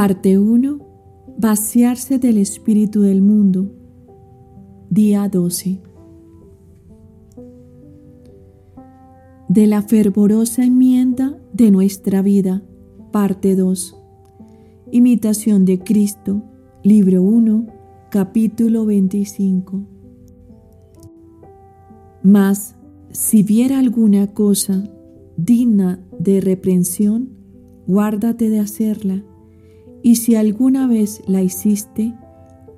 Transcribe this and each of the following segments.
Parte 1. Vaciarse del espíritu del mundo. Día 12. De la fervorosa enmienda de nuestra vida. Parte 2. Imitación de Cristo. Libro 1. Capítulo 25. Mas, si viera alguna cosa digna de reprensión, guárdate de hacerla y si alguna vez la hiciste,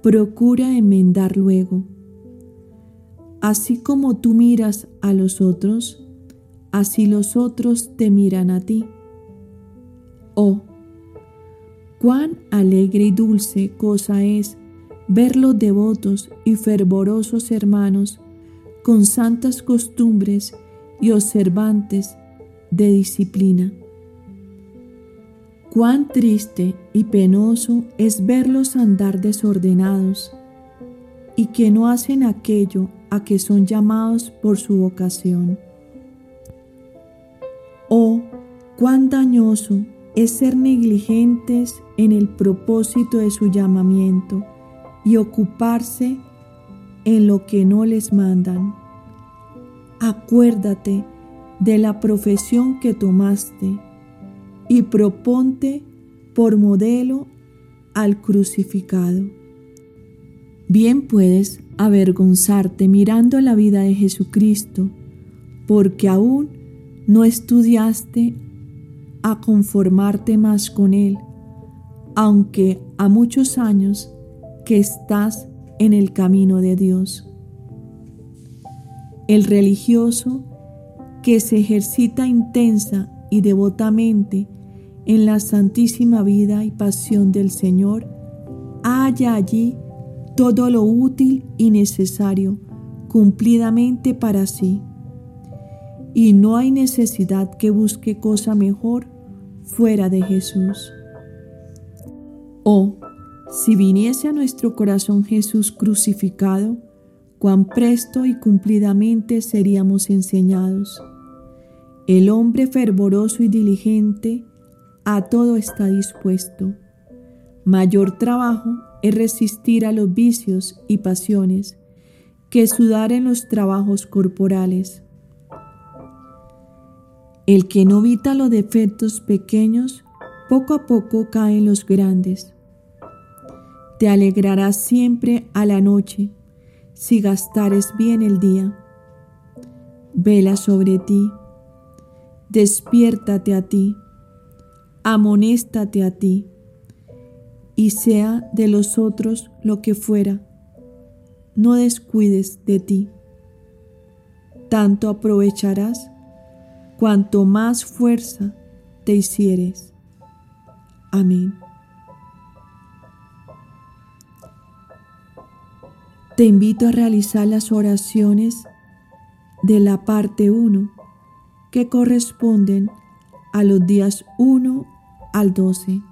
procura enmendar luego. Así como tú miras a los otros, así los otros te miran a ti. Oh, cuán alegre y dulce cosa es ver los devotos y fervorosos hermanos con santas costumbres y observantes de disciplina Cuán triste y penoso es verlos andar desordenados y que no hacen aquello a que son llamados por su vocación. Oh, cuán dañoso es ser negligentes en el propósito de su llamamiento y ocuparse en lo que no les mandan. Acuérdate de la profesión que tomaste y proponte por modelo al crucificado. Bien puedes avergonzarte mirando la vida de Jesucristo, porque aún no estudiaste a conformarte más con Él, aunque a muchos años que estás en el camino de Dios. El religioso que se ejercita intensa y devotamente en la santísima vida y pasión del Señor, haya allí todo lo útil y necesario cumplidamente para sí. Y no hay necesidad que busque cosa mejor fuera de Jesús. Oh, si viniese a nuestro corazón Jesús crucificado, cuán presto y cumplidamente seríamos enseñados. El hombre fervoroso y diligente a todo está dispuesto. Mayor trabajo es resistir a los vicios y pasiones que sudar en los trabajos corporales. El que no evita los defectos pequeños, poco a poco cae en los grandes. Te alegrarás siempre a la noche si gastares bien el día. Vela sobre ti, despiértate a ti amonéstate a ti, y sea de los otros lo que fuera, no descuides de ti. Tanto aprovecharás cuanto más fuerza te hicieres. Amén. Te invito a realizar las oraciones de la parte 1 que corresponden a los días 1 al 12.